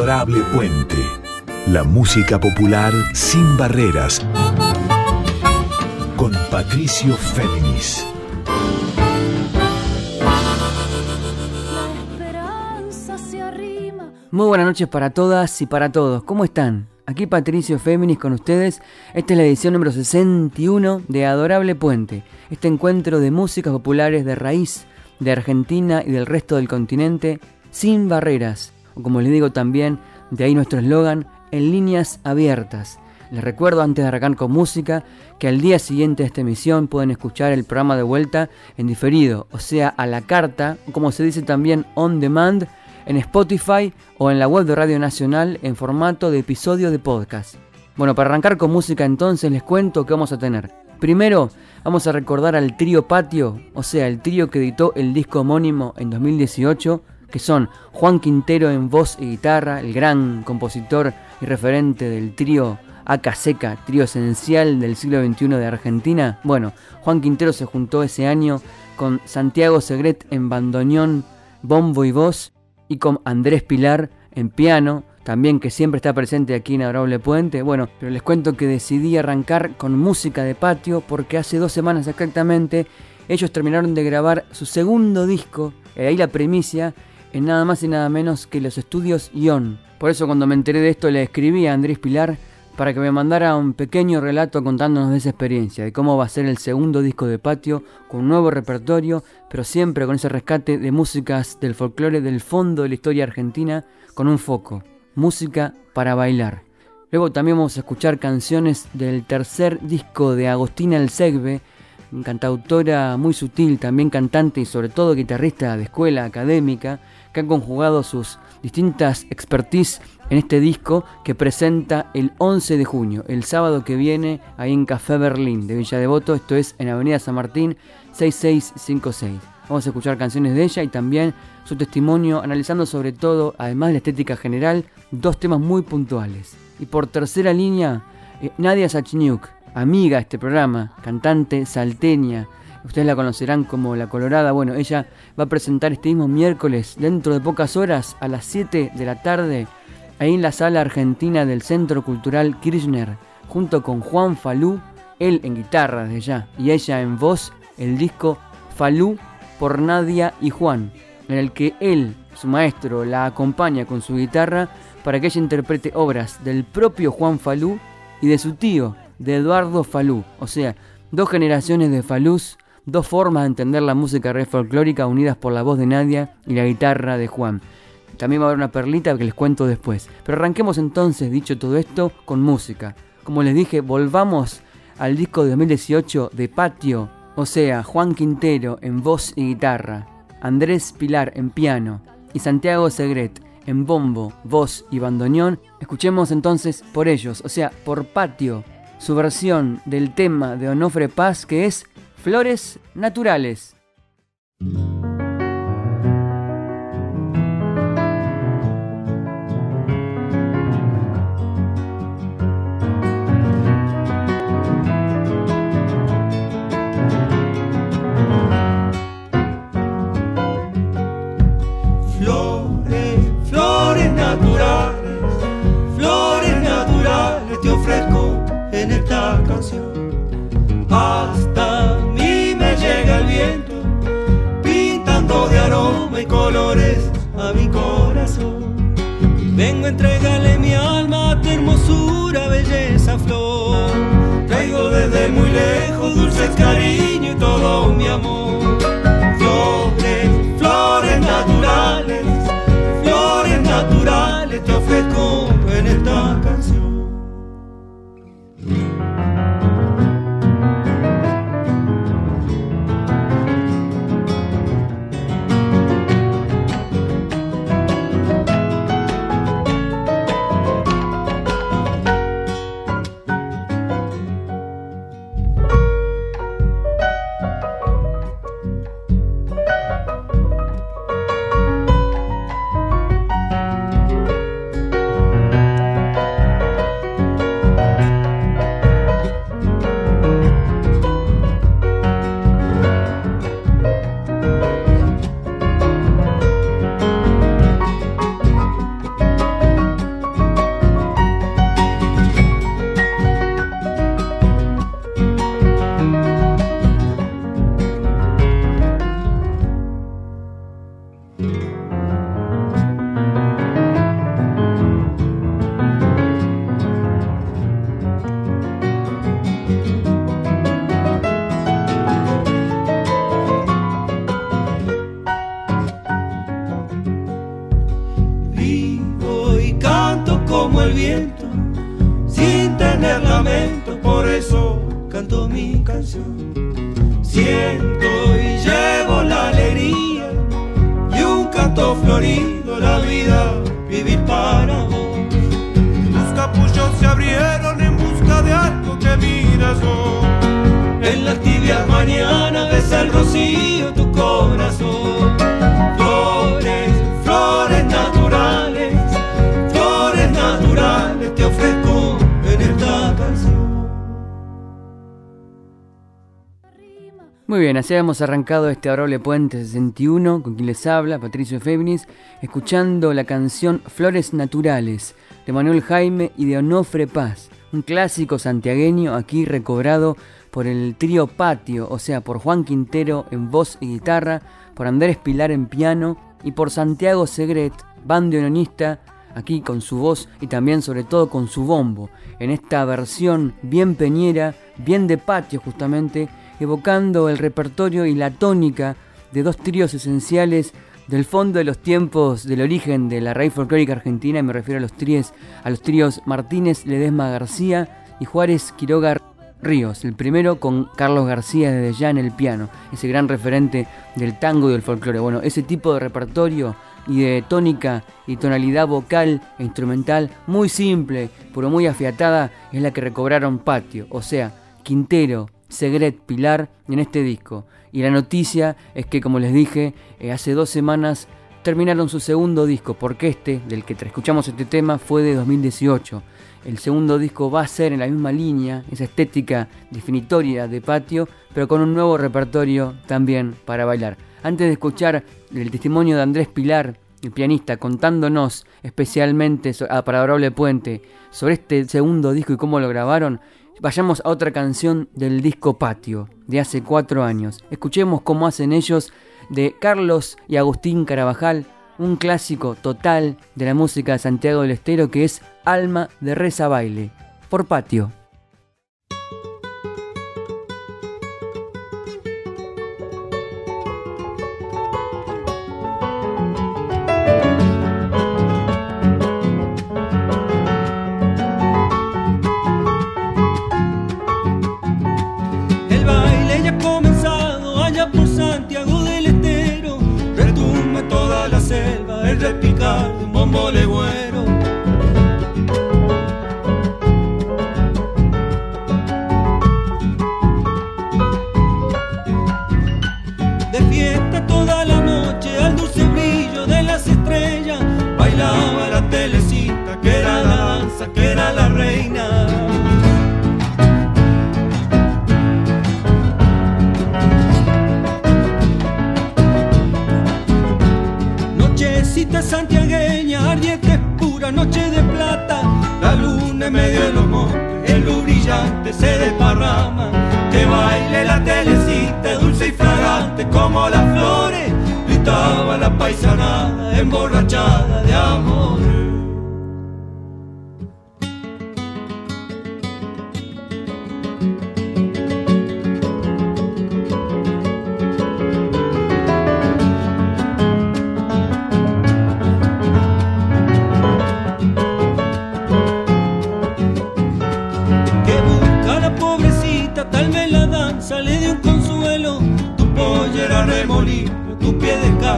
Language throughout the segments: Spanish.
Adorable Puente. La música popular sin barreras. Con Patricio Féminis. Muy buenas noches para todas y para todos. ¿Cómo están? Aquí Patricio Féminis con ustedes. Esta es la edición número 61 de Adorable Puente. Este encuentro de músicas populares de raíz de Argentina y del resto del continente sin barreras. O como les digo también, de ahí nuestro eslogan, en líneas abiertas. Les recuerdo antes de arrancar con música que al día siguiente de esta emisión pueden escuchar el programa de vuelta en diferido, o sea, a la carta, como se dice también on demand, en Spotify o en la web de Radio Nacional en formato de episodio de podcast. Bueno, para arrancar con música entonces les cuento que vamos a tener. Primero, vamos a recordar al trío Patio, o sea, el trío que editó el disco homónimo en 2018, que son Juan Quintero en voz y guitarra, el gran compositor y referente del trío Aca Seca, trío esencial del siglo XXI de Argentina. Bueno, Juan Quintero se juntó ese año con Santiago Segret en bandoneón, bombo y voz, y con Andrés Pilar en piano, también que siempre está presente aquí en Adorable Puente. Bueno, pero les cuento que decidí arrancar con música de patio porque hace dos semanas exactamente ellos terminaron de grabar su segundo disco, y ahí la primicia, en nada más y nada menos que los estudios Ion. Por eso cuando me enteré de esto le escribí a Andrés Pilar para que me mandara un pequeño relato contándonos de esa experiencia, de cómo va a ser el segundo disco de patio, con un nuevo repertorio, pero siempre con ese rescate de músicas del folclore del fondo de la historia argentina, con un foco, música para bailar. Luego también vamos a escuchar canciones del tercer disco de Agostina El Segbe, cantautora muy sutil, también cantante y sobre todo guitarrista de escuela académica, que ha conjugado sus distintas expertise en este disco que presenta el 11 de junio, el sábado que viene, ahí en Café Berlín de Villa Devoto, esto es en Avenida San Martín 6656. Vamos a escuchar canciones de ella y también su testimonio, analizando sobre todo, además de la estética general, dos temas muy puntuales. Y por tercera línea, eh, Nadia Sachniuk, amiga de este programa, cantante salteña, ustedes la conocerán como La Colorada, bueno, ella va a presentar este mismo miércoles, dentro de pocas horas, a las 7 de la tarde, ahí en la sala argentina del Centro Cultural Kirchner, junto con Juan Falú, él en guitarra desde ya, y ella en voz, el disco Falú por Nadia y Juan, en el que él, su maestro, la acompaña con su guitarra para que ella interprete obras del propio Juan Falú y de su tío, de Eduardo Falú, o sea, dos generaciones de Falús, dos formas de entender la música red folclórica unidas por la voz de Nadia y la guitarra de Juan. También va a haber una perlita que les cuento después. Pero arranquemos entonces, dicho todo esto, con música. Como les dije, volvamos al disco de 2018 de Patio, o sea, Juan Quintero en voz y guitarra, Andrés Pilar en piano y Santiago Segret en bombo, voz y bandoneón. Escuchemos entonces por ellos, o sea, por Patio, su versión del tema de Onofre Paz que es Flores Naturales. Así hemos arrancado este adorable puente 61 con quien les habla, Patricio Féminis, escuchando la canción Flores Naturales de Manuel Jaime y de Onofre Paz, un clásico santiagueño aquí recobrado por el trío Patio, o sea, por Juan Quintero en voz y guitarra, por Andrés Pilar en piano y por Santiago Segret, bandoneonista, aquí con su voz y también sobre todo con su bombo, en esta versión bien peñera, bien de patio justamente, evocando el repertorio y la tónica de dos tríos esenciales del fondo de los tiempos del origen de la raíz folclórica argentina, me refiero a los tríos, a los tríos Martínez Ledesma García y Juárez Quiroga Ríos, el primero con Carlos García desde ya en el piano, ese gran referente del tango y del folclore. Bueno, ese tipo de repertorio y de tónica y tonalidad vocal e instrumental muy simple, pero muy afiatada, es la que recobraron Patio, o sea, Quintero, Segret, Pilar en este disco. Y la noticia es que, como les dije, eh, hace dos semanas terminaron su segundo disco, porque este, del que escuchamos este tema, fue de 2018. El segundo disco va a ser en la misma línea, esa estética definitoria de patio, pero con un nuevo repertorio también para bailar. Antes de escuchar el testimonio de Andrés Pilar, el pianista, contándonos especialmente para Adorable Puente sobre este segundo disco y cómo lo grabaron, vayamos a otra canción del disco Patio, de hace cuatro años. Escuchemos cómo hacen ellos de Carlos y Agustín Carabajal, un clásico total de la música de Santiago del Estero que es Alma de Reza Baile, por Patio. Santiagueña, ardiente pura noche de plata. La luna en medio de los montes, el luz brillante se desparrama. Que baile la telecita, dulce y fragante como las flores. Gritaba la paisanada, emborrachada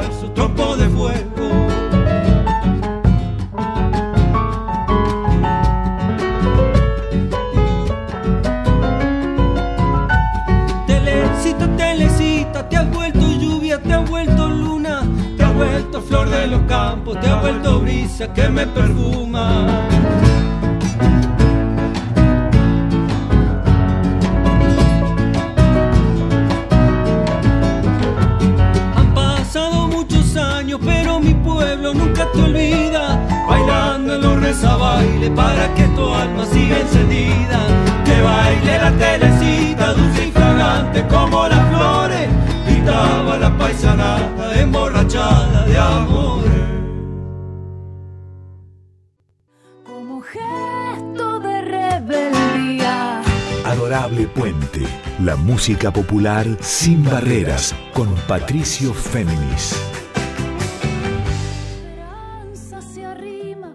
descalzo, trompo de fuego. Telecita, telecita, te has vuelto lluvia, te has vuelto luna, te has vuelto flor de los campos, te has vuelto brisa que me perfuma. Bailando en los rezabailes para que tu alma siga encendida. Que baile la telecita, dulce y fragante como las flores. Gritaba la paisanada emborrachada de amor. Como gesto de rebeldía. Adorable Puente, la música popular sin barreras con Patricio Féminis.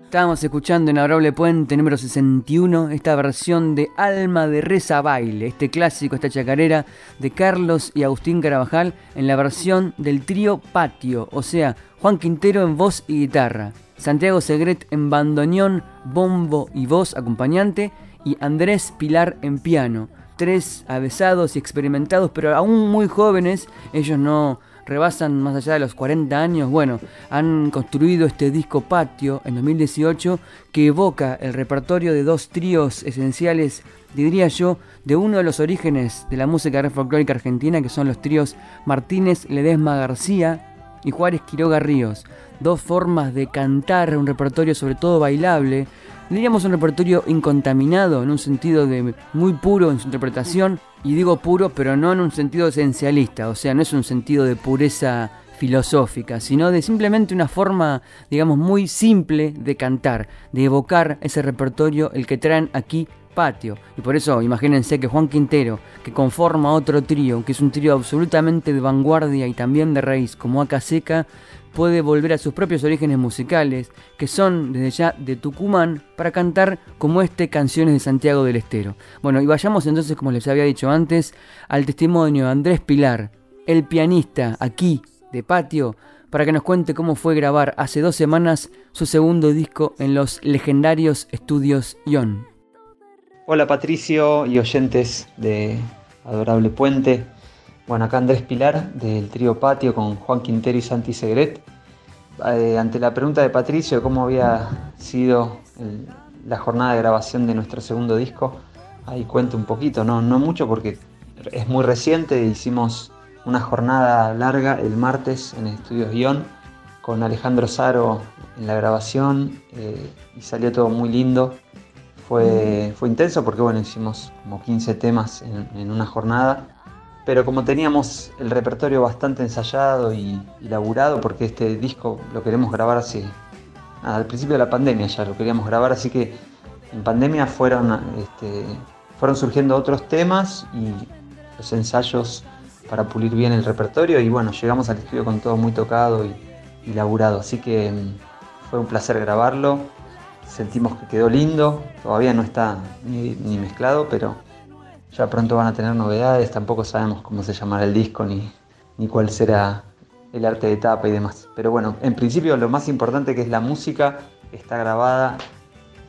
Estábamos escuchando en Adorable Puente número 61 esta versión de Alma de Reza Baile, este clásico, esta chacarera de Carlos y Agustín Carabajal en la versión del trío Patio, o sea, Juan Quintero en voz y guitarra, Santiago Segret en bandoneón, bombo y voz acompañante y Andrés Pilar en piano. Tres avesados y experimentados, pero aún muy jóvenes, ellos no rebasan más allá de los 40 años, bueno, han construido este disco Patio en 2018 que evoca el repertorio de dos tríos esenciales, diría yo, de uno de los orígenes de la música folclórica argentina, que son los tríos Martínez Ledesma García y Juárez Quiroga Ríos. Dos formas de cantar, un repertorio sobre todo bailable, diríamos un repertorio incontaminado en un sentido de muy puro en su interpretación. Y digo puro pero no en un sentido esencialista, o sea, no es un sentido de pureza filosófica, sino de simplemente una forma, digamos, muy simple de cantar, de evocar ese repertorio, el que traen aquí patio. Y por eso imagínense que Juan Quintero, que conforma otro trío, que es un trío absolutamente de vanguardia y también de raíz, como Aca Seca, puede volver a sus propios orígenes musicales, que son desde ya de Tucumán, para cantar como este Canciones de Santiago del Estero. Bueno, y vayamos entonces, como les había dicho antes, al testimonio de Andrés Pilar, el pianista aquí de Patio, para que nos cuente cómo fue grabar hace dos semanas su segundo disco en los legendarios estudios Ion. Hola Patricio y oyentes de Adorable Puente. Bueno, acá Andrés Pilar del trío Patio con Juan Quintero y Santi Segret. Eh, ante la pregunta de Patricio de cómo había sido la jornada de grabación de nuestro segundo disco, ahí cuento un poquito, no, no mucho porque es muy reciente, hicimos una jornada larga el martes en Estudios Guión con Alejandro Saro en la grabación eh, y salió todo muy lindo. Fue, fue intenso porque bueno, hicimos como 15 temas en, en una jornada. Pero como teníamos el repertorio bastante ensayado y, laburado, porque este disco lo queremos grabar así, al principio de la pandemia ya lo queríamos grabar, así que en pandemia fueron, este, fueron surgiendo otros temas y los ensayos para pulir bien el repertorio y bueno, llegamos al estudio con todo muy tocado y, y laburado, así que mm, fue un placer grabarlo, sentimos que quedó lindo, todavía no está ni, mezclado, pero ya pronto van a tener novedades, tampoco sabemos cómo se llamará el disco ni, ni cuál será el arte de tapa y demás. Pero bueno, en principio lo más importante que es la música está grabada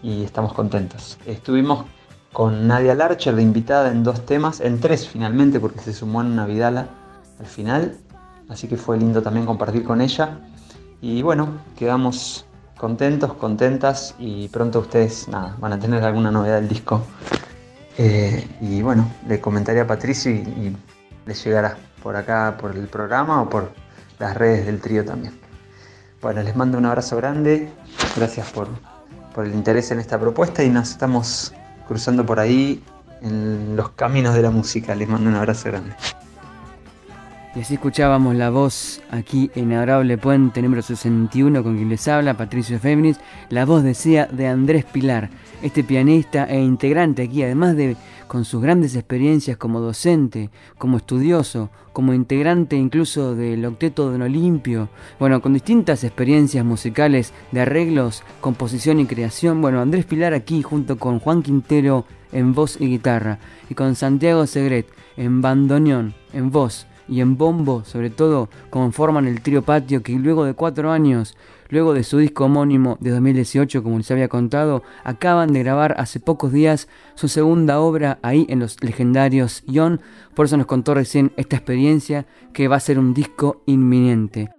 y estamos contentos. Estuvimos con Nadia Larcher de invitada en dos temas, en tres finalmente porque se sumó en una Vidala al final, así que fue lindo también compartir con ella. Y bueno, quedamos contentos, contentas y pronto ustedes nada, van a tener alguna novedad del disco eh, y bueno, le comentaría a Patricio y, le llegará por acá, por el programa o por las redes del trío también. Bueno, les mando un abrazo grande, gracias por, por el interés en esta propuesta y nos estamos cruzando por ahí en los caminos de la música. Les mando un abrazo grande. Y así escuchábamos la voz aquí en Adorable Puente número 61 con quien les habla, Patricio Féminis. La voz decía de Andrés Pilar, este pianista e integrante aquí, además de con sus grandes experiencias como docente, como estudioso, como integrante incluso del Octeto Don Olimpio, bueno, con distintas experiencias musicales de arreglos, composición y creación. Bueno, Andrés Pilar aquí junto con Juan Quintero en voz y guitarra y con Santiago Segret en bandoneón, en voz y en bombo, sobre todo, conforman el trío Patio que luego de cuatro años, luego de su disco homónimo de 2018, como les había contado, acaban de grabar hace pocos días su segunda obra ahí en los legendarios Ion. Por eso nos contó recién esta experiencia que va a ser un disco inminente.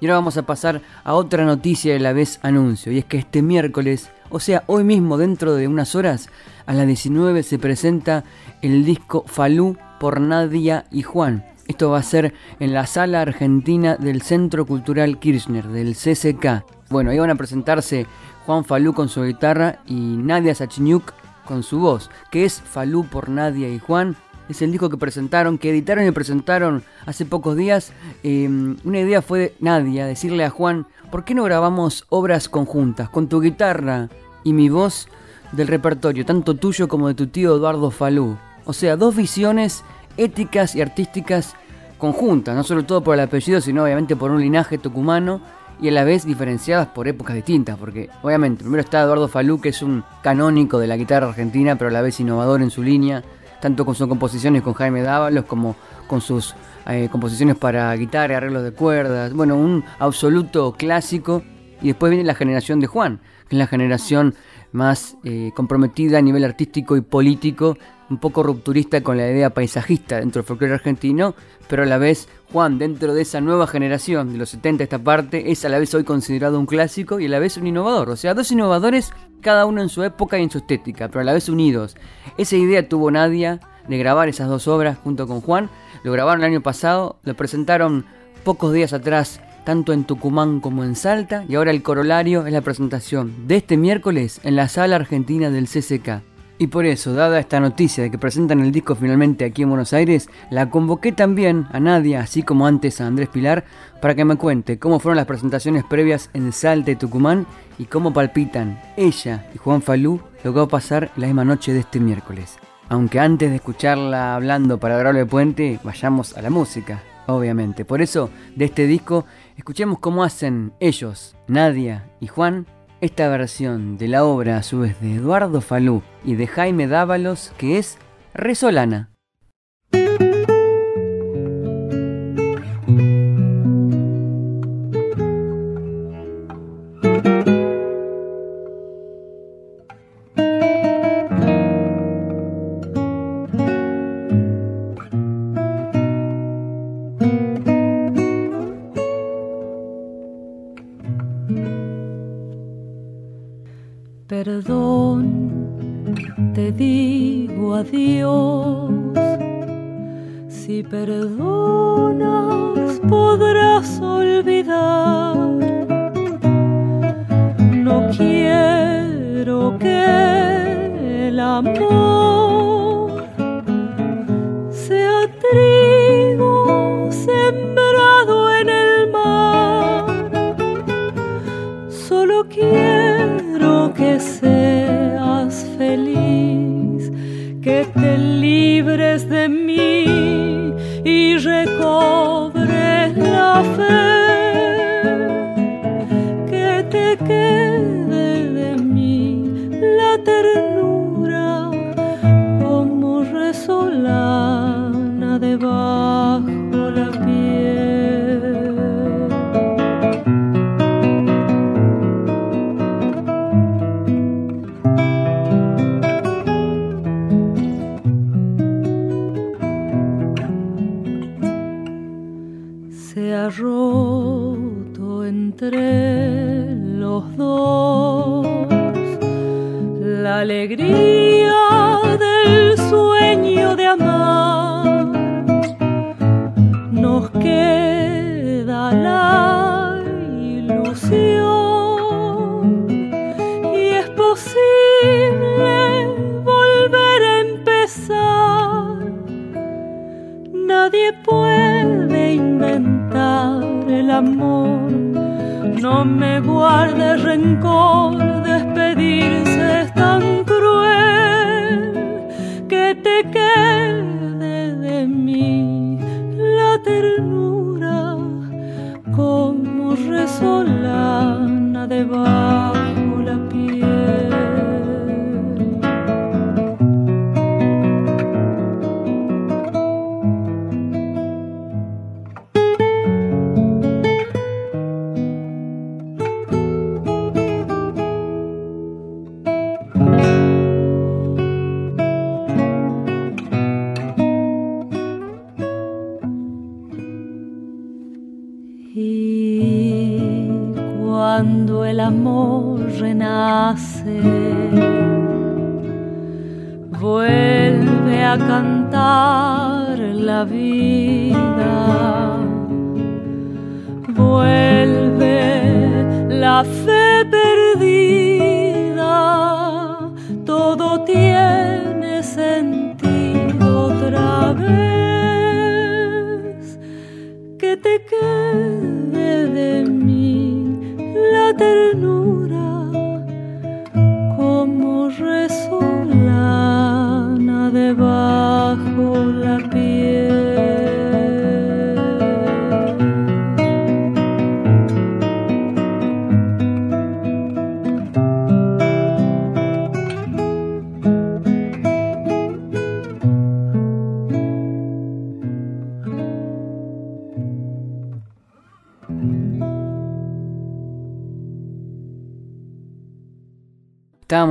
Y ahora vamos a pasar a otra noticia de la vez anuncio, y es que este miércoles, o sea, hoy mismo dentro de unas horas, a las 19 se presenta el disco Falú por Nadia y Juan. Esto va a ser en la sala argentina del Centro Cultural Kirchner, del CCK. Bueno, ahí van a presentarse Juan Falú con su guitarra y Nadia Sachniuk con su voz, que es Falú por Nadia y Juan. Es el disco que presentaron, que editaron y presentaron hace pocos días. Em, una idea fue de Nadia decirle a Juan, ¿por qué no grabamos obras conjuntas con tu guitarra y mi voz del repertorio, tanto tuyo como de tu tío Eduardo Falú? O sea, dos visiones éticas y artísticas conjuntas, no solo todo por el apellido, sino obviamente por un linaje tucumano y a la vez diferenciadas por épocas distintas, porque obviamente primero está Eduardo Falú, que es un canónico de la guitarra argentina, pero a la vez innovador en su línea, tanto con sus composiciones con Jaime Dávalos como con sus eh, composiciones para guitarra, arreglos de cuerdas, bueno, un absoluto clásico. Y después viene la generación de Juan, que es la generación más eh, comprometida a nivel artístico y político, un poco rupturista con la idea paisajista dentro del folclore argentino, pero a la vez Juan, dentro de esa nueva generación de los 70, esta parte, es a la vez hoy considerado un clásico y a la vez un innovador. O sea, dos innovadores, cada uno en su época y en su estética, pero a la vez unidos. Esa idea tuvo Nadia de grabar esas dos obras junto con Juan. Lo grabaron el año pasado, lo presentaron pocos días atrás tanto en Tucumán como en Salta, y ahora el corolario es la presentación de este miércoles en la sala argentina del CCK. Y por eso, dada esta noticia de que presentan el disco finalmente aquí en Buenos Aires, la convoqué también a Nadia, así como antes a Andrés Pilar, para que me cuente cómo fueron las presentaciones previas en Salta y Tucumán y cómo palpitan ella y Juan Falú lo que va a pasar la misma noche de este miércoles. Aunque antes de escucharla hablando para Grable Puente, vayamos a la música, obviamente. Por eso, de este disco, escuchemos cómo hacen ellos, Nadia y Juan, esta versión de la obra a su vez de Eduardo Falú y de Jaime Dávalos que es Resolana.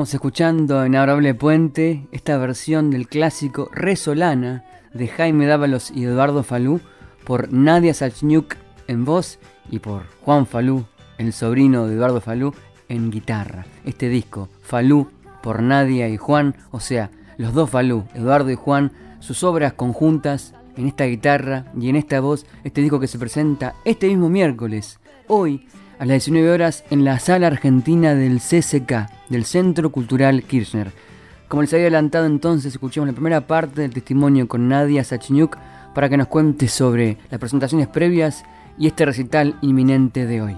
Estábamos escuchando en Adorable Puente esta versión del clásico Resolana de Jaime Dávalos y Eduardo Falú por Nadia Sachniuk en voz y por Juan Falú, el sobrino de Eduardo Falú, en guitarra. Este disco, Falú por Nadia y Juan, o sea, los dos Falú, Eduardo y Juan, sus obras conjuntas en esta guitarra y en esta voz, este disco que se presenta este mismo miércoles, hoy a las 19 horas en la sala argentina del CCK, del Centro Cultural Kirchner. Como les había adelantado entonces, escuchamos la primera parte del testimonio con Nadia Sachniuk para que nos cuente sobre las presentaciones previas y este recital inminente de hoy.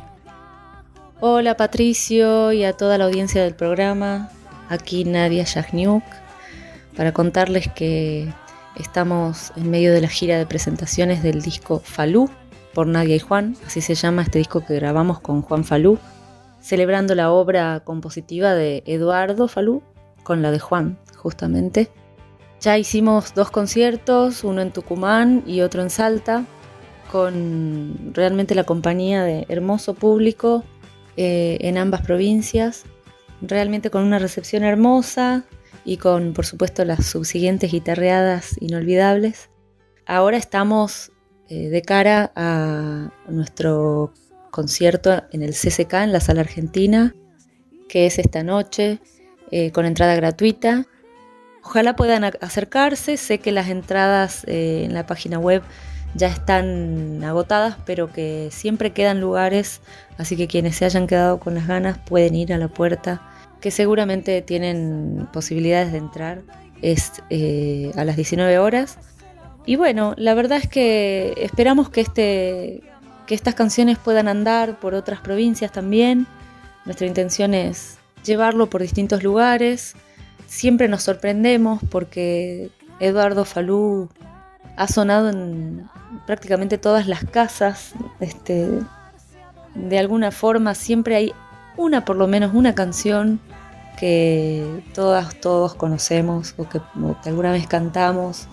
Hola Patricio y a toda la audiencia del programa, aquí Nadia Sachniuk, para contarles que estamos en medio de la gira de presentaciones del disco Falú, por Nadia y Juan, así se llama este disco que grabamos con Juan Falú, celebrando la obra compositiva de Eduardo Falú con la de Juan, justamente. Ya hicimos dos conciertos, uno en Tucumán y otro en Salta, con realmente la compañía de hermoso público eh, en ambas provincias, realmente con una recepción hermosa y con, por supuesto, las subsiguientes guitarreadas inolvidables. Ahora estamos eh, de cara a nuestro concierto en el CCK, en la sala argentina, que es esta noche, eh, con entrada gratuita. Ojalá puedan acercarse, sé que las entradas eh, en la página web ya están agotadas, pero que siempre quedan lugares, así que quienes se hayan quedado con las ganas pueden ir a la puerta, que seguramente tienen posibilidades de entrar. Es a las 19 horas y bueno, la verdad es que esperamos que, este, que estas canciones puedan andar por otras provincias también. Nuestra intención es llevarlo por distintos lugares. Siempre nos sorprendemos porque Eduardo Falú ha sonado en prácticamente todas las casas. Este, de alguna forma siempre hay una, por lo menos una canción que todas, todos conocemos o que, o que alguna vez cantamos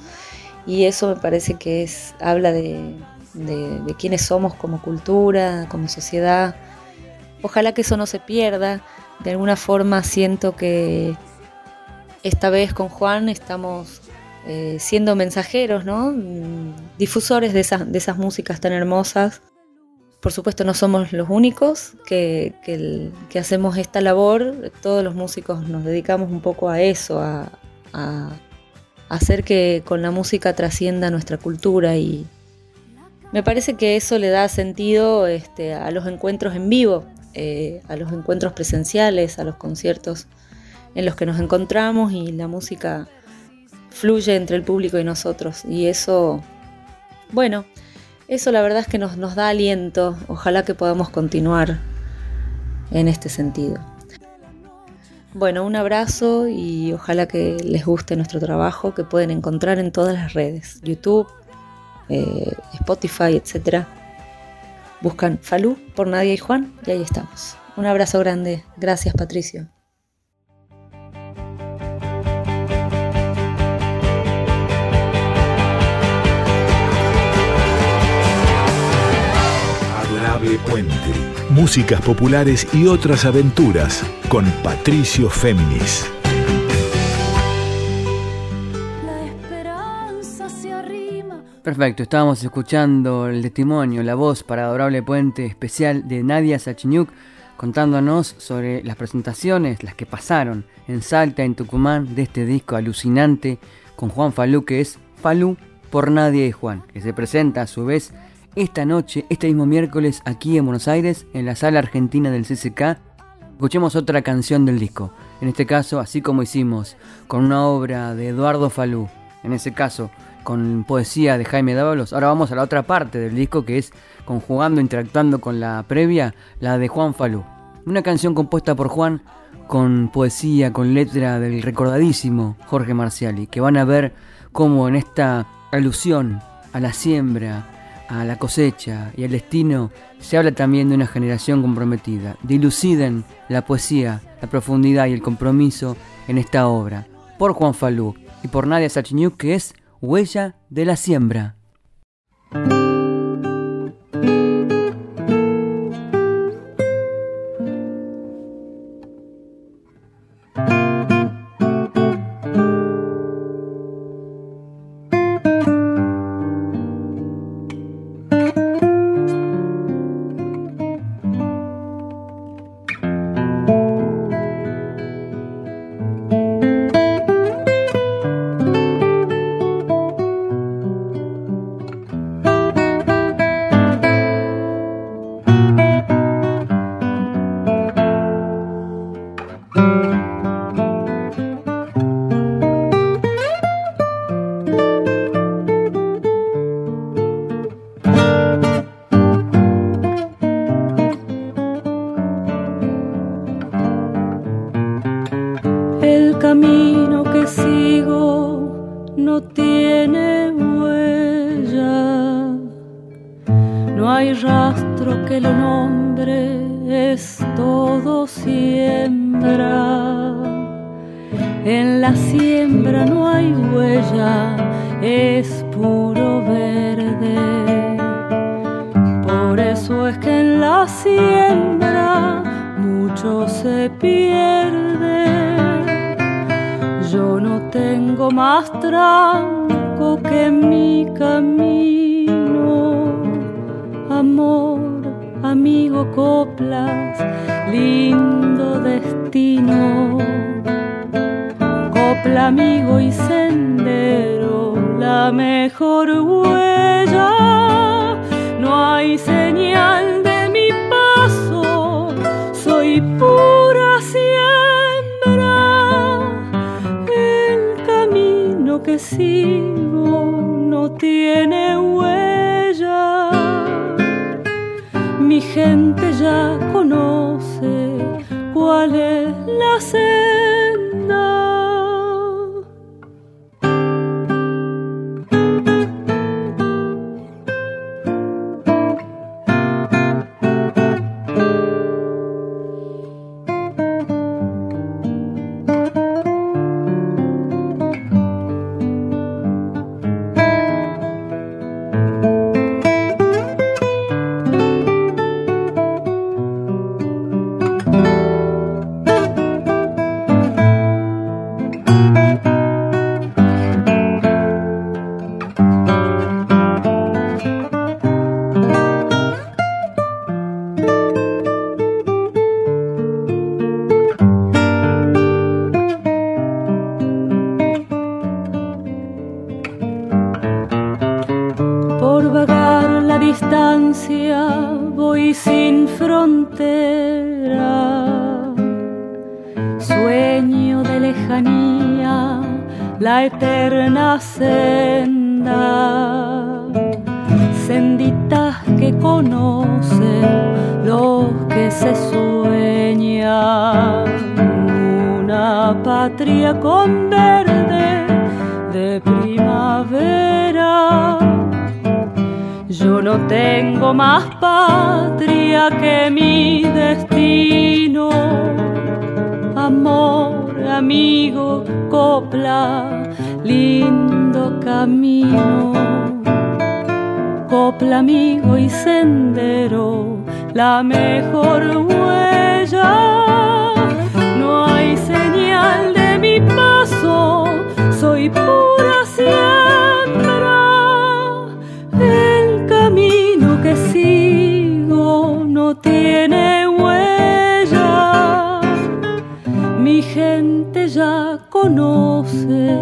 y eso me parece que es, habla de, de, quiénes somos como cultura, como sociedad. Ojalá que eso no se pierda. De alguna forma siento que esta vez con Juan estamos eh, siendo mensajeros, ¿no? difusores de esas, de esas músicas tan hermosas. Por supuesto no somos los únicos que, que, hacemos esta labor, todos los músicos nos dedicamos un poco a eso, a hacer que con la música trascienda nuestra cultura y me parece que eso le da sentido este, a los encuentros en vivo, eh, a los encuentros presenciales, a los conciertos en los que nos encontramos y la música fluye entre el público y nosotros y eso, bueno, eso la verdad es que nos, nos da aliento, ojalá que podamos continuar en este sentido. Bueno, un abrazo y ojalá que les guste nuestro trabajo que pueden encontrar en todas las redes, YouTube, eh, Spotify, etc. Buscan Falú por Nadia y Juan y ahí estamos. Un abrazo grande. Gracias Patricio. Puente músicas populares y otras aventuras con Patricio Féminis. Perfecto, estábamos escuchando el testimonio, la voz para Adorable Puente especial de Nadia Sachiniuk contándonos sobre las presentaciones, las que pasaron en Salta, en Tucumán, de este disco alucinante con Juan Falú, que es Falú por Nadia y Juan, que se presenta a su vez esta noche, este mismo miércoles, aquí en Buenos Aires, en la sala argentina del CCK, escuchemos otra canción del disco. En este caso, así como hicimos con una obra de Eduardo Falú, en ese caso con poesía de Jaime Dávalos, ahora vamos a la otra parte del disco que es conjugando, interactuando con la previa, la de Juan Falú. Una canción compuesta por Juan con poesía, con letra del recordadísimo Jorge Marciali, que van a ver cómo en esta alusión a la siembra, a la cosecha y al destino, se habla también de una generación comprometida. Diluciden la poesía, la profundidad y el compromiso en esta obra, por Juan Falú y por Nadia Sachniuk, que es Huella de la Siembra. Conoce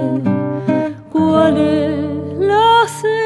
cuál es la senda.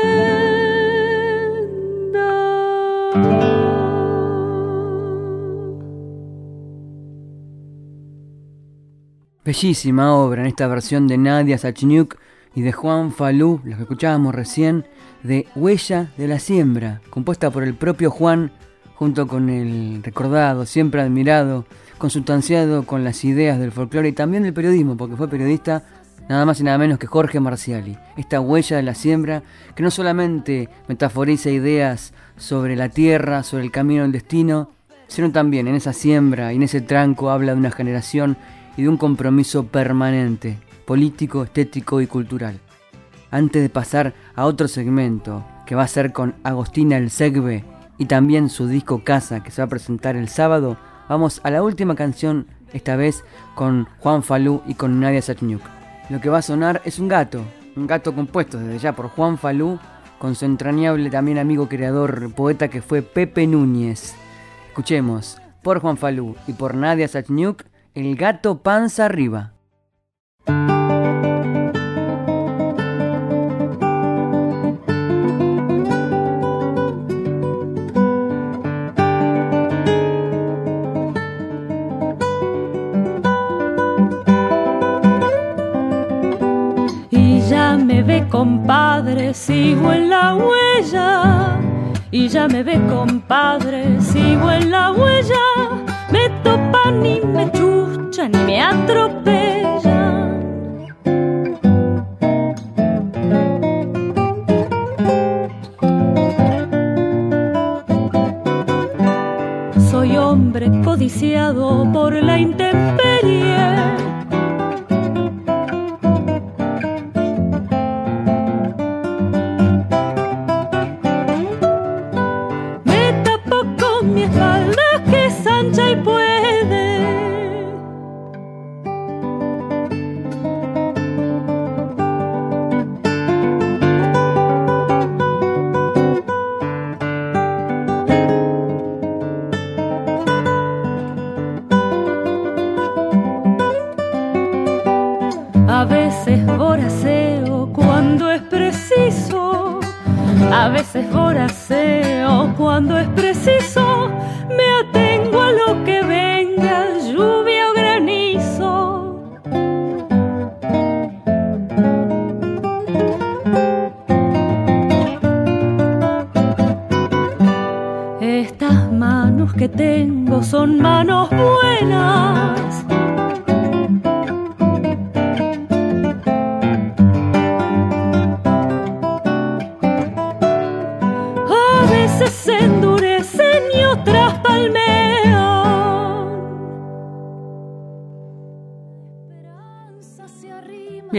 Bellísima obra en esta versión de Nadia Sachniuk y de Juan Falú, la que escuchábamos recién, de Huella de la Siembra, compuesta por el propio Juan junto con el recordado, siempre admirado, consustanciado con las ideas del folclore y también del periodismo, porque fue periodista nada más y nada menos que Jorge Marciali. Esta huella de la siembra que no solamente metaforiza ideas sobre la tierra, sobre el camino del destino, sino también en esa siembra y en ese tranco habla de una generación y de un compromiso permanente, político, estético y cultural. Antes de pasar a otro segmento, que va a ser con Agostina El Segbe y también su disco Casa, que se va a presentar el sábado, vamos a la última canción, esta vez con Juan Falú y con Nadia Sachniuk. Lo que va a sonar es un gato, un gato compuesto desde ya por Juan Falú, con su entrañable también amigo creador, poeta que fue Pepe Núñez. Escuchemos, por Juan Falú y por Nadia Sachniuk, El gato panza arriba. Compadre, sigo en la huella. Y ya me ve compadre, sigo en la huella.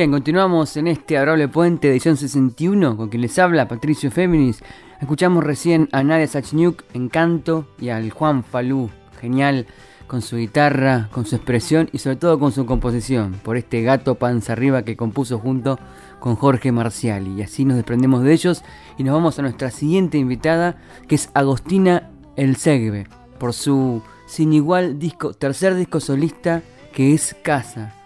Continuamos en este adorable puente edición 61 con quien les habla Patricio Féminis. Escuchamos recién a Nadia Sachniuk en canto y al Juan Falú, genial con su guitarra, con su expresión y sobre todo con su composición, por este gato panza arriba que compuso junto con Jorge Marciali. Y así nos desprendemos de ellos y nos vamos a nuestra siguiente invitada, que es Agostina El Segbe, por su sin igual disco, tercer disco solista que es Casa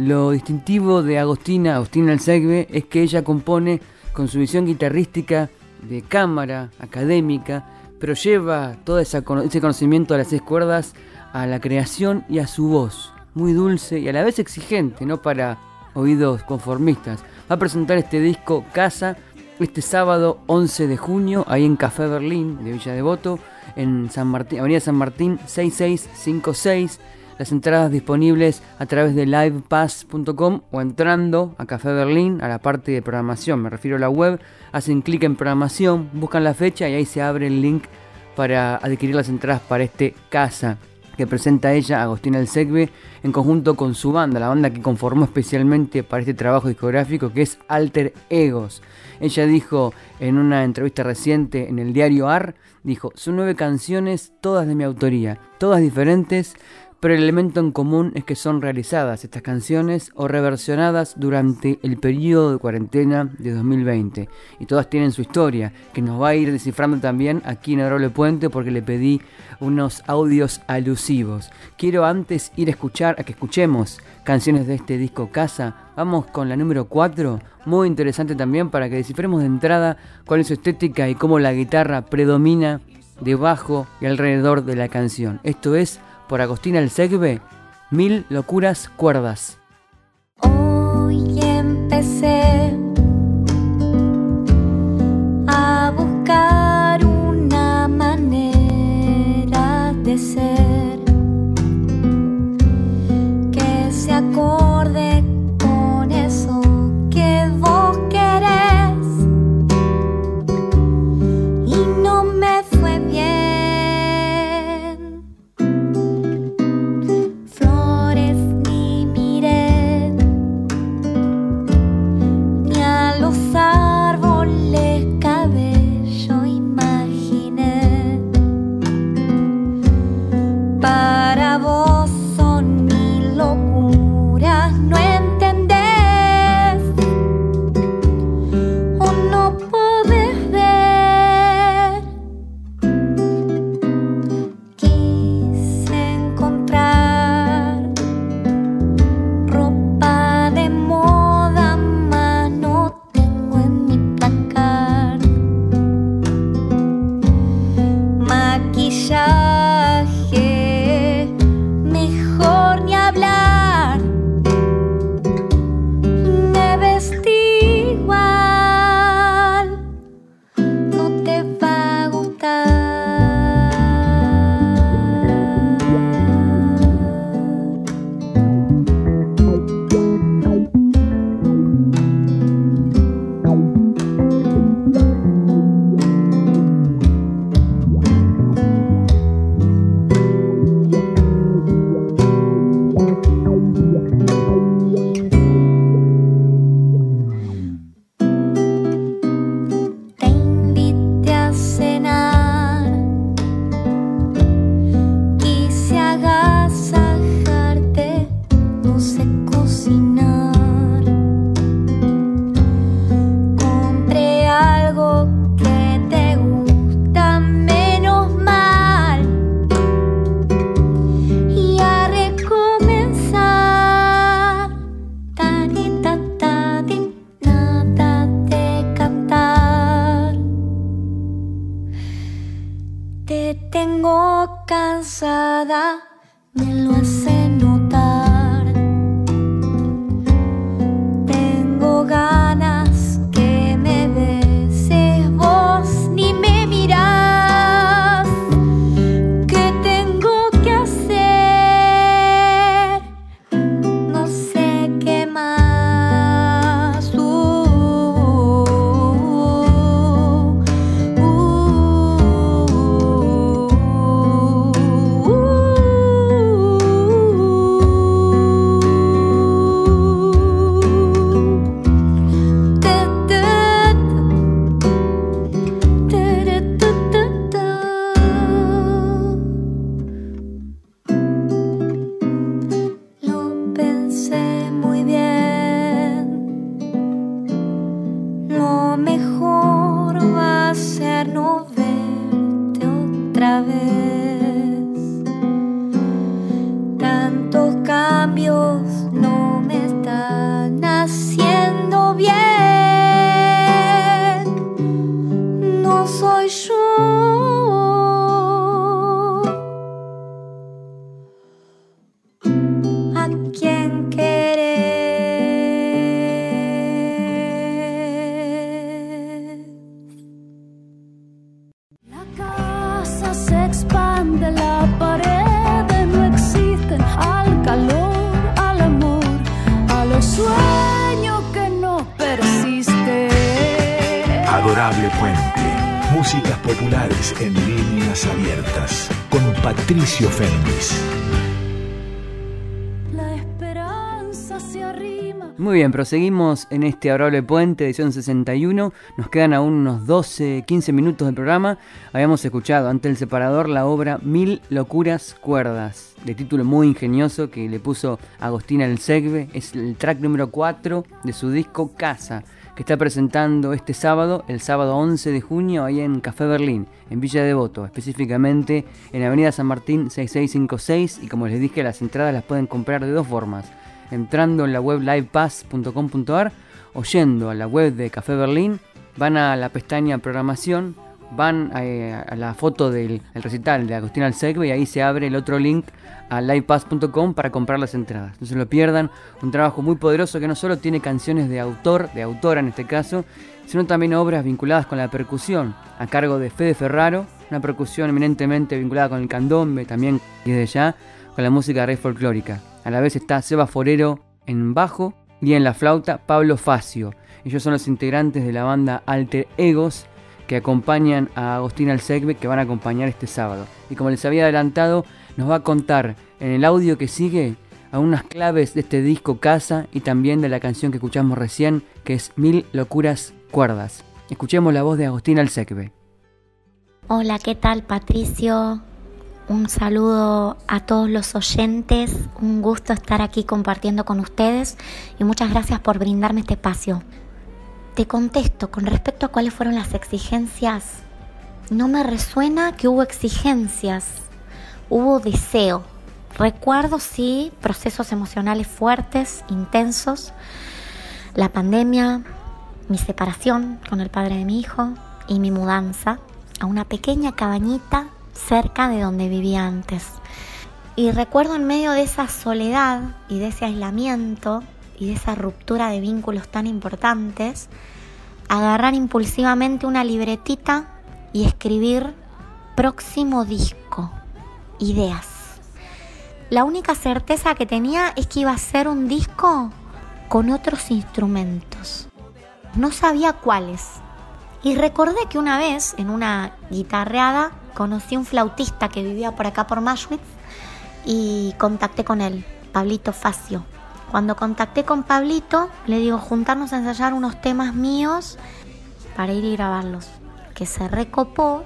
lo distintivo de Agostina, Agostina Alzegbe, es que ella compone con su visión guitarrística de cámara, académica, pero lleva todo ese conocimiento de las seis cuerdas a la creación y a su voz, muy dulce y a la vez exigente, no para oídos conformistas. Va a presentar este disco Casa este sábado 11 de junio, ahí en Café Berlín de Villa Devoto, en San Martín, Avenida San Martín 6656. Las entradas disponibles a través de livepass.com o entrando a Café Berlín a la parte de programación, me refiero a la web, hacen clic en programación, buscan la fecha y ahí se abre el link para adquirir las entradas para este casa que presenta ella, Agostina El Segbe, en conjunto con su banda, la banda que conformó especialmente para este trabajo discográfico que es Alter Egos. Ella dijo en una entrevista reciente en el diario AR, dijo, son nueve canciones, todas de mi autoría, todas diferentes, pero el elemento en común es que son realizadas estas canciones o reversionadas durante el periodo de cuarentena de 2020 y todas tienen su historia que nos va a ir descifrando también aquí en Adorable Puente porque le pedí unos audios alusivos. Quiero antes ir a escuchar, a que escuchemos canciones de este disco Casa. Vamos con la número 4, muy interesante también para que descifremos de entrada cuál es su estética y cómo la guitarra predomina debajo y alrededor de la canción. Esto es por Agostina El Segbe, Mil locuras cuerdas. mobil Patricio Féminis. La esperanza se arrima. Muy bien, proseguimos en este Adorable Puente, edición 61. Nos quedan aún unos 12, 15 minutos del programa. Habíamos escuchado ante el separador la obra Mil Locuras Cuerdas, de título muy ingenioso que le puso Agostina El Segbe. Es el track número 4 de su disco Casa, está presentando este sábado, el sábado 11 de junio, ahí en Café Berlín, en Villa Devoto, específicamente en Avenida San Martín 6656. Y como les dije, las entradas las pueden comprar de dos formas entrando en la web livepass.com.ar o yendo a la web de Café Berlín, van a la pestaña programación, van eh, a la foto del el recital de Agustín Alsegbe y ahí se abre el otro link a livepass.com para comprar las entradas. No se lo pierdan, un trabajo muy poderoso que no solo tiene canciones de autor, de autora en este caso, sino también obras vinculadas con la percusión, a cargo de Fede Ferraro, una percusión eminentemente vinculada con el candombe, también desde ya con la música rey folclórica. A la vez está Seba Forero en bajo y en la flauta Pablo Facio. Ellos son los integrantes de la banda Alter Egos que acompañan a Agustín Alsegbe que van a acompañar este sábado. Y como les había adelantado, nos va a contar en el audio que sigue algunas claves de este disco Casa y también de la canción que escuchamos recién que es Mil Locuras Cuerdas. Escuchemos la voz de Agustín Alsegbe. Hola, ¿qué tal Patricio? Un saludo a todos los oyentes, un gusto estar aquí compartiendo con ustedes y muchas gracias por brindarme este espacio. Te contesto con respecto a cuáles fueron las exigencias. No me resuena que hubo exigencias, hubo deseo. Recuerdo sí procesos emocionales fuertes, intensos, la pandemia, mi separación con el padre de mi hijo y mi mudanza a una pequeña cabañita cerca de donde vivía antes. Y recuerdo en medio de esa soledad y de ese aislamiento y de esa ruptura de vínculos tan importantes, agarrar impulsivamente una libretita y escribir próximo disco, ideas. La única certeza que tenía es que iba a ser un disco con otros instrumentos. No sabía cuáles. Y recordé que una vez, en una guitarreada, conocí un flautista que vivía por acá por Mashwitz y contacté con él, Pablito Facio. Cuando contacté con Pablito, le digo juntarnos a ensayar unos temas míos para ir y grabarlos. Que se recopó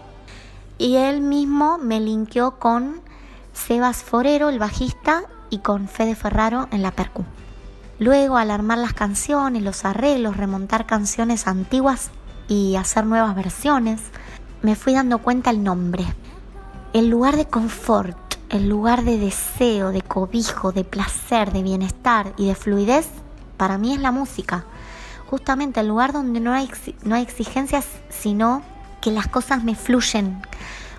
y él mismo me linkeó con Sebas Forero, el bajista, y con Fede Ferraro en la percu. Luego, al armar las canciones, los arreglos, remontar canciones antiguas y hacer nuevas versiones, me fui dando cuenta el nombre. El lugar de confort, el lugar de deseo, de cobijo, de placer, de bienestar y de fluidez, para mí es la música. Justamente el lugar donde no hay, no hay exigencias, sino que las cosas me fluyen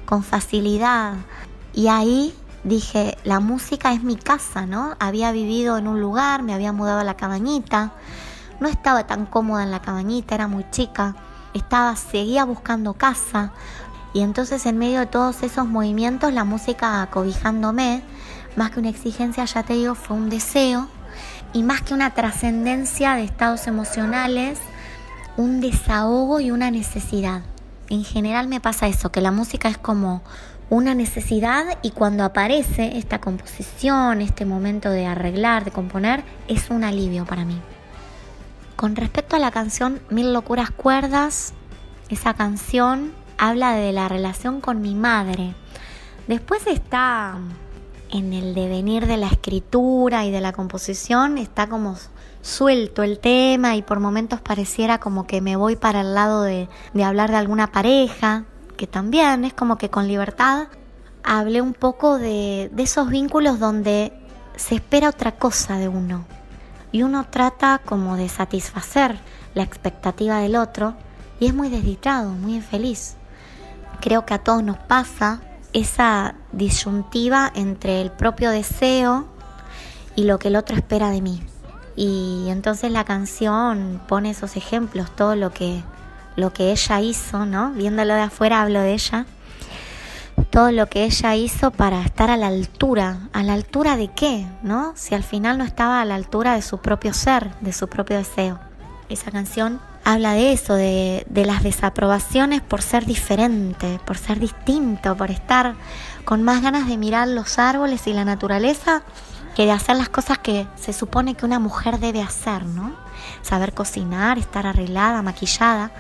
con facilidad Y ahí dije, la música es mi casa, ¿no? Había vivido en un lugar, me había mudado a la cabañita, no estaba tan cómoda en la cabañita, era muy chica, estaba, seguía buscando casa, y entonces en medio de todos esos movimientos, la música acobijándome, más que una exigencia, ya te digo, fue un deseo, y más que una trascendencia de estados emocionales, un desahogo y una necesidad. En general me pasa eso, que la música es como una necesidad y cuando aparece esta composición, este momento de arreglar, de componer, es un alivio para mí. Con respecto a la canción Mil locuras cuerdas, esa canción habla de la relación con mi madre. Después está en el devenir de la escritura y de la composición, está como suelto el tema y por momentos pareciera como que me voy para el lado de, de hablar de alguna pareja, que también es como que con libertad hablé un poco de, de esos vínculos donde se espera otra cosa de uno y uno trata como de satisfacer la expectativa del otro y es muy desdichado, muy infeliz. Creo que a todos nos pasa esa disyuntiva entre el propio deseo y lo que el otro espera de mí. Y entonces la canción pone esos ejemplos, todo lo que lo que ella hizo, ¿no? Viéndolo de afuera hablo de ella. Todo lo que ella hizo para estar a la altura, a la altura de qué, ¿no? Si al final no estaba a la altura de su propio ser, de su propio deseo. Esa canción habla de eso, de, de las desaprobaciones por ser diferente, por ser distinto, por estar con más ganas de mirar los árboles y la naturaleza que de hacer las cosas que se supone que una mujer debe hacer, ¿no? Saber cocinar, estar arreglada, maquillada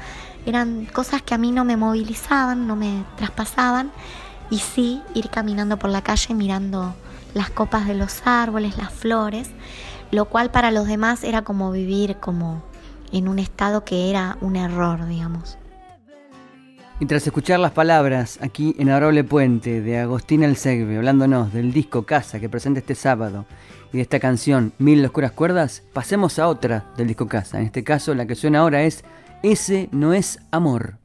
eran cosas que a mí no me movilizaban, no me traspasaban, y sí ir caminando por la calle mirando las copas de los árboles, las flores, lo cual para los demás era como vivir como en un estado que era un error, digamos. Y tras escuchar las palabras aquí en Adorable Puente de Agostina El Segbe, hablándonos del disco Casa que presenta este sábado y de esta canción Mil Oscuras Cuerdas, pasemos a otra del disco Casa. En este caso, la que suena ahora es ese no es amor.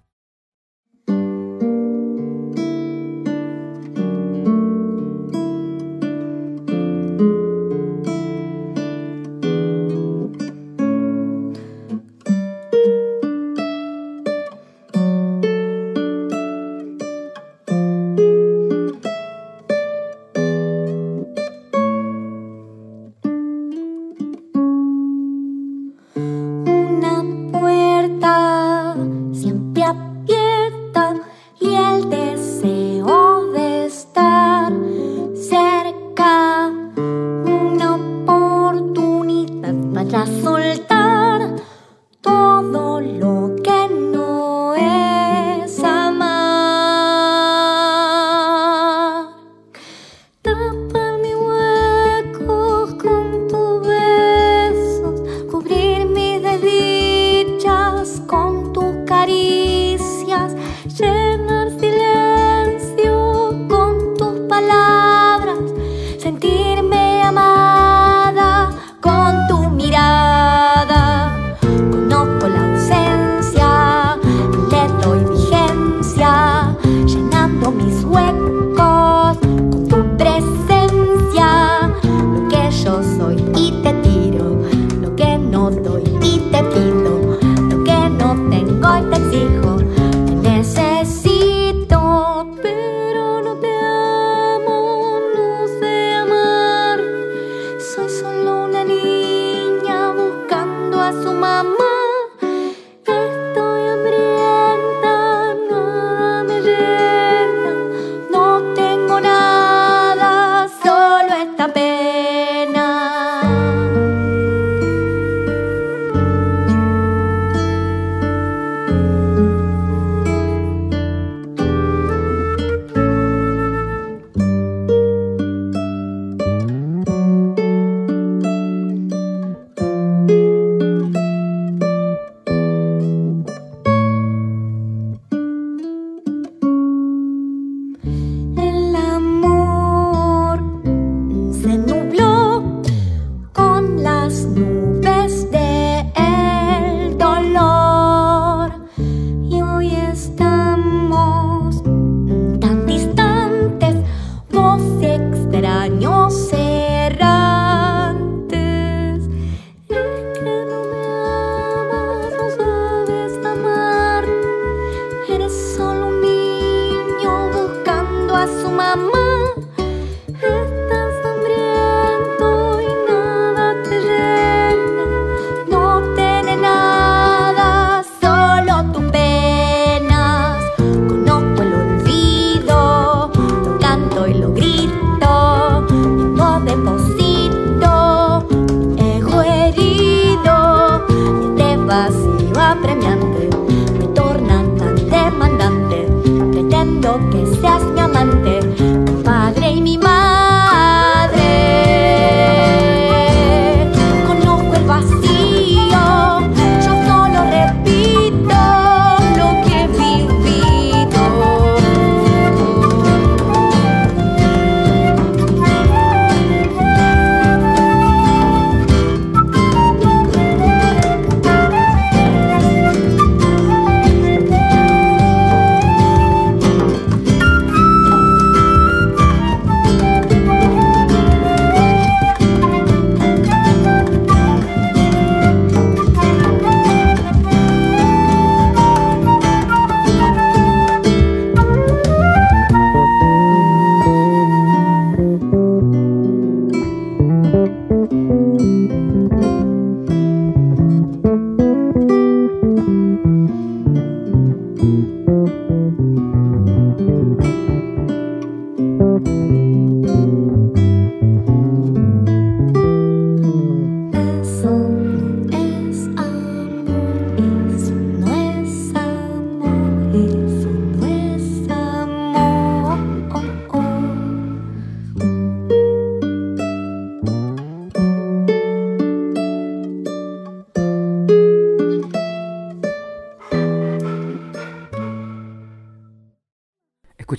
нас, ну,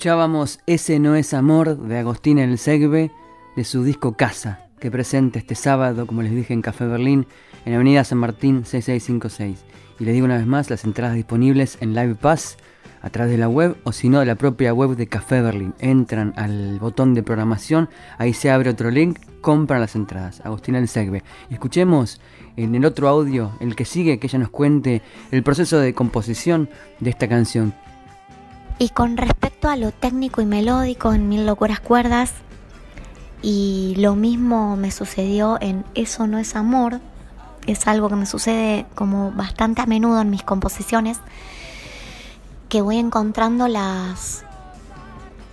Escuchábamos Ese no es amor de Agostín El Segbe de su disco Casa, que presenta este sábado, como les dije, en Café Berlín, en Avenida San Martín 6656. Y les digo una vez más, las entradas disponibles en Live Pass a través de la web o si no de la propia web de Café Berlín. Entran al botón de programación, ahí se abre otro link, compran las entradas. Agustín El Segbe. Escuchemos en el otro audio, el que sigue, que ella nos cuente el proceso de composición de esta canción. Y con respecto a lo técnico y melódico en Mil Locuras Cuerdas, y lo mismo me sucedió en Eso no es amor, es algo que me sucede como bastante a menudo en mis composiciones, que voy encontrando las,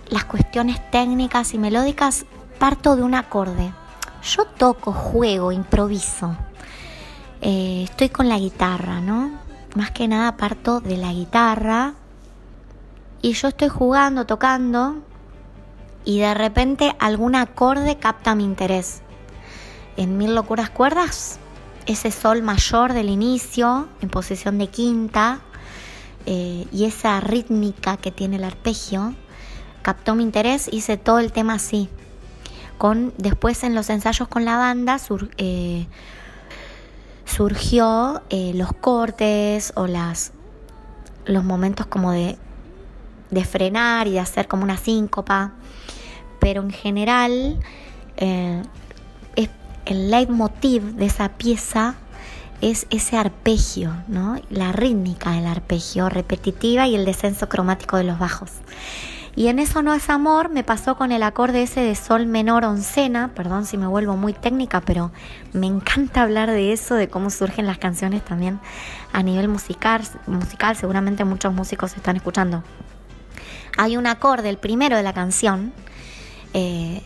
las cuestiones técnicas y melódicas, parto de un acorde. Yo toco, juego, improviso. Eh, estoy con la guitarra, ¿no? Más que nada parto de la guitarra y yo estoy jugando, tocando y de repente algún acorde capta mi interés. En Mil Locuras Cuerdas, ese sol mayor del inicio en posición de quinta eh, y esa rítmica que tiene el arpegio captó mi interés, hice todo el tema así. Con, después en los ensayos con la banda eh, surgió eh, los cortes o las, los momentos como de de frenar y de hacer como una síncopa, pero en general eh, es- el leitmotiv de esa pieza es ese arpegio, ¿no? la rítmica del arpegio repetitiva y el descenso cromático de los bajos. Y en eso no es amor, me pasó con el acorde ese de sol menor oncena, perdón si me vuelvo muy técnica, pero me encanta hablar de eso, de cómo surgen las canciones también a nivel musical, musical seguramente muchos músicos están escuchando hay un acorde, el primero de la canción, eh,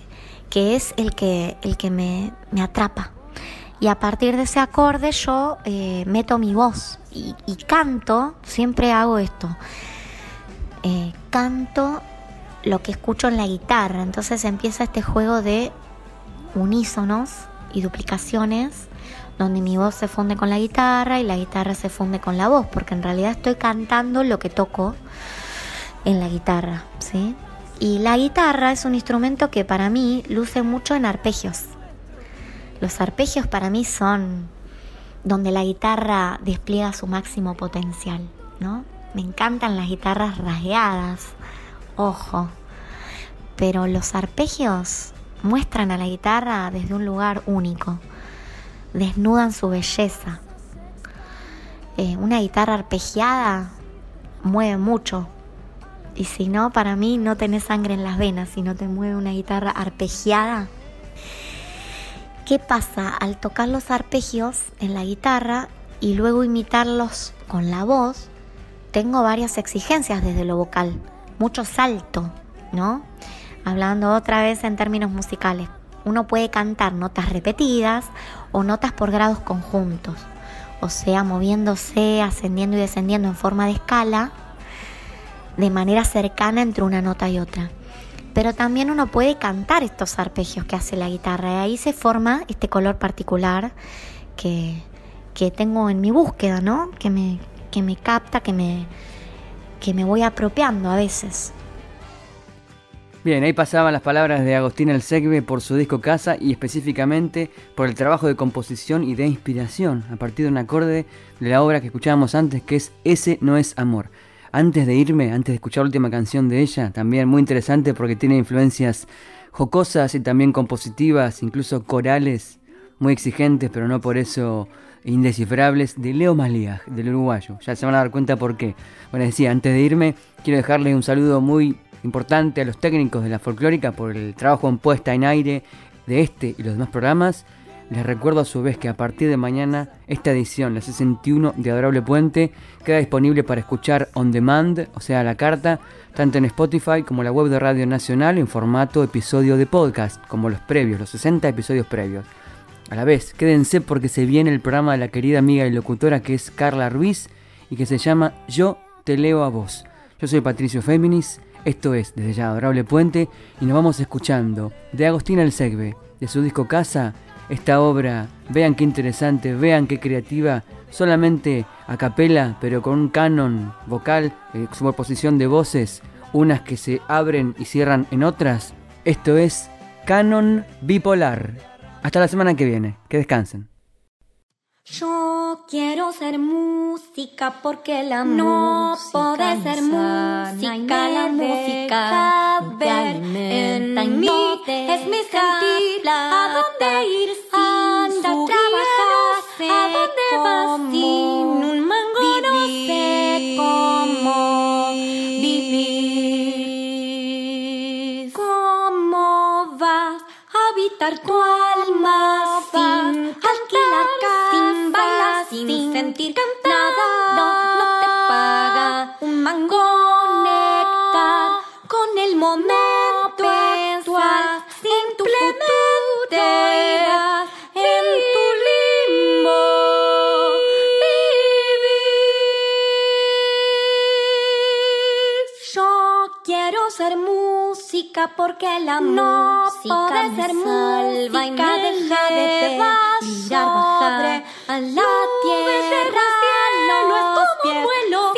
que es el que, el que me, me atrapa. Y a partir de ese acorde yo eh, meto mi voz y, canto, siempre hago esto, eh, canto lo que escucho en la guitarra. Entonces empieza este juego de unísonos y duplicaciones donde mi voz se funde con la guitarra y la guitarra se funde con la voz, porque en realidad estoy cantando lo que toco en la guitarra, ¿sí? Y la guitarra es un instrumento que para mí luce mucho en arpegios. Los arpegios para mí son donde la guitarra despliega su máximo potencial, ¿no? Me encantan las guitarras rasgueadas, ojo, pero los arpegios muestran a la guitarra desde un lugar único, desnudan su belleza. Eh, una guitarra arpegiada mueve mucho. Y si no, para mí no tenés sangre en las venas, si no te mueve una guitarra arpegiada. ¿Qué pasa? Al tocar los arpegios en la guitarra y luego imitarlos con la voz, tengo varias exigencias desde lo vocal, mucho salto, ¿no? Hablando otra vez en términos musicales, uno puede cantar notas repetidas o notas por grados conjuntos, o sea, moviéndose, ascendiendo y descendiendo en forma de escala, de manera cercana entre una nota y otra. Pero también uno puede cantar estos arpegios que hace la guitarra y ahí se forma este color particular que, que tengo en mi búsqueda, ¿no? Que me, que me capta, que me, que me voy apropiando a veces. Bien, ahí pasaban las palabras de Agostina El Segbe por su disco Casa y específicamente por el trabajo de composición y de inspiración a partir de un acorde de la obra que escuchábamos antes que es Ese no es amor. Antes de irme, antes de escuchar la última canción de ella, también muy interesante porque tiene influencias jocosas y también compositivas, incluso corales, muy exigentes, pero no por eso indescifrables, de Leo Maliag, del uruguayo. Ya se van a dar cuenta por qué. Bueno, decía, antes de irme, quiero dejarles un saludo muy importante a los técnicos de la folclórica por el trabajo en puesta en aire de este y los demás programas. Les recuerdo a su vez que a partir de mañana esta edición, la 61 de Adorable Puente, queda disponible para escuchar on demand, o sea, la carta, tanto en Spotify como la web de Radio Nacional en formato episodio de podcast, como los previos, los 60 episodios previos. A la vez, quédense porque se viene el programa de la querida amiga y locutora que es Carla Ruiz y que se llama Yo te leo a vos. Yo soy Patricio Féminis esto es Desde ya Adorable Puente y nos vamos escuchando de Agostina El Segbe, de su disco Casa, esta obra, vean qué interesante, vean qué creativa, solamente a capela, pero con un canon vocal, eh, superposición de voces, unas que se abren y cierran en otras. Esto es Canon Bipolar. Hasta la semana que viene, que descansen. Yo quiero ser música porque la no puede ser música, la música ver en mí es mi sentir, a dónde ir sin trabajar, a dónde vas sin un mango, no sé cómo vivir, cómo vas a habitar tu alma sin alquilar sin sentir nada, no, no te paga. Un mango nectar con el momento música porque la no puede ser salva y me deja de mirar bajar a la tierra. No es como vuelo.